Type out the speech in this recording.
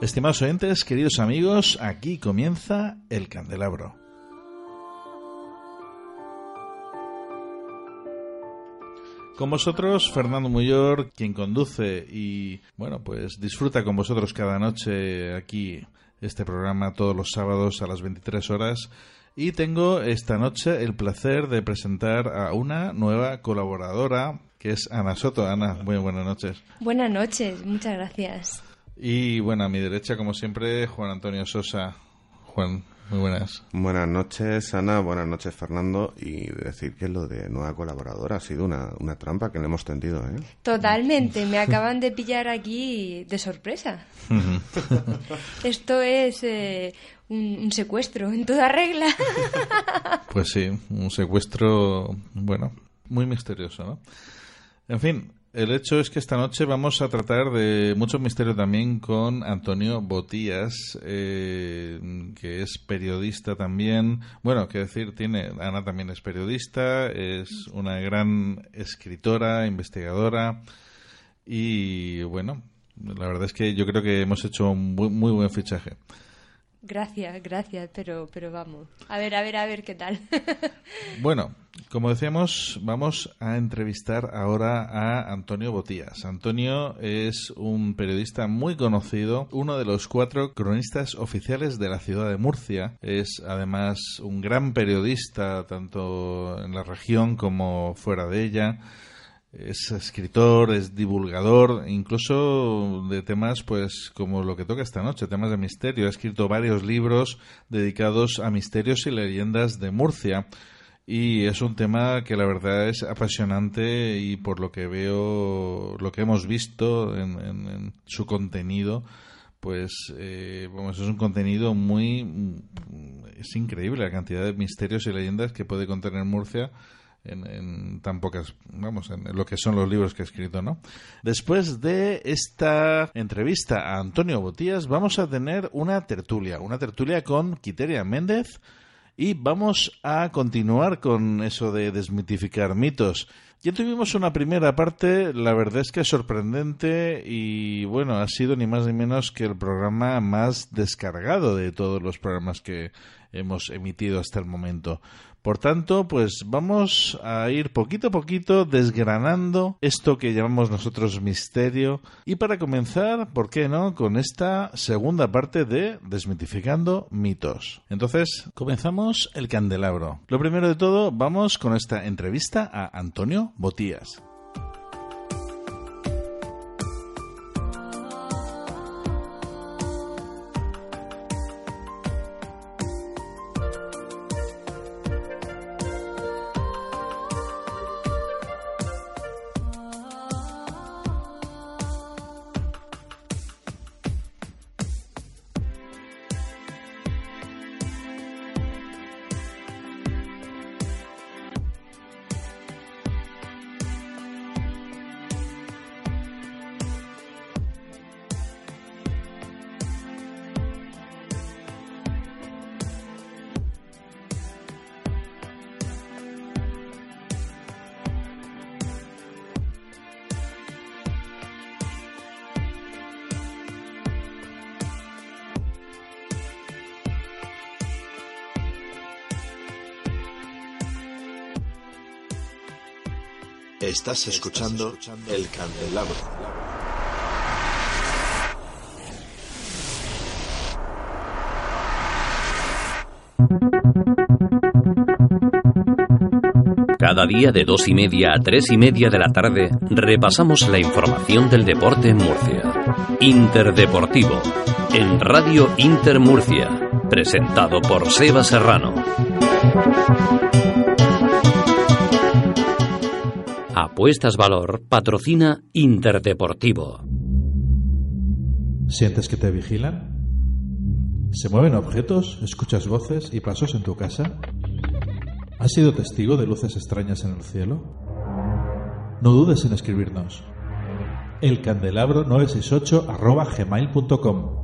Estimados oyentes, queridos amigos, aquí comienza el candelabro. Con vosotros, Fernando Muyor, quien conduce y, bueno, pues disfruta con vosotros cada noche aquí este programa todos los sábados a las 23 horas. Y tengo esta noche el placer de presentar a una nueva colaboradora, que es Ana Soto. Ana, muy buenas noches. Buenas noches, muchas gracias. Y bueno, a mi derecha, como siempre, Juan Antonio Sosa. Juan, muy buenas. Buenas noches, Ana. Buenas noches, Fernando. Y decir que lo de nueva colaboradora ha sido una, una trampa que le hemos tendido, ¿eh? Totalmente. Me acaban de pillar aquí de sorpresa. Esto es eh, un, un secuestro en toda regla. Pues sí, un secuestro, bueno, muy misterioso, ¿no? En fin, el hecho es que esta noche vamos a tratar de mucho misterio también con Antonio Botías, eh, que es periodista también. Bueno, que decir, tiene Ana también es periodista, es una gran escritora, investigadora y bueno, la verdad es que yo creo que hemos hecho un muy buen fichaje. Gracias, gracias, pero, pero vamos. A ver, a ver, a ver qué tal. Bueno, como decíamos, vamos a entrevistar ahora a Antonio Botías. Antonio es un periodista muy conocido, uno de los cuatro cronistas oficiales de la ciudad de Murcia. Es además un gran periodista tanto en la región como fuera de ella es escritor, es divulgador, incluso de temas pues como lo que toca esta noche, temas de misterio. Ha escrito varios libros dedicados a misterios y leyendas de Murcia. Y es un tema que la verdad es apasionante y por lo que veo, lo que hemos visto en, en- su contenido, pues eh, es un contenido muy... Es increíble la cantidad de misterios y leyendas que puede contener Murcia en, en tan vamos, en lo que son los libros que ha escrito, ¿no? Después de esta entrevista a Antonio Botías, vamos a tener una tertulia, una tertulia con Quiteria Méndez y vamos a continuar con eso de desmitificar mitos. Ya tuvimos una primera parte, la verdad es que es sorprendente y bueno, ha sido ni más ni menos que el programa más descargado de todos los programas que hemos emitido hasta el momento. Por tanto, pues vamos a ir poquito a poquito desgranando esto que llamamos nosotros misterio. Y para comenzar, ¿por qué no?, con esta segunda parte de Desmitificando mitos. Entonces, comenzamos el candelabro. Lo primero de todo, vamos con esta entrevista a Antonio Botías. Estás escuchando El Candelabro. Cada día de dos y media a tres y media de la tarde repasamos la información del deporte en Murcia. Interdeportivo, en Radio Inter Murcia, presentado por Seba Serrano. Apuestas Valor patrocina Interdeportivo. ¿Sientes que te vigilan? ¿Se mueven objetos? ¿Escuchas voces y pasos en tu casa? ¿Has sido testigo de luces extrañas en el cielo? No dudes en escribirnos. Elcandelabro 968 arroba gmail.com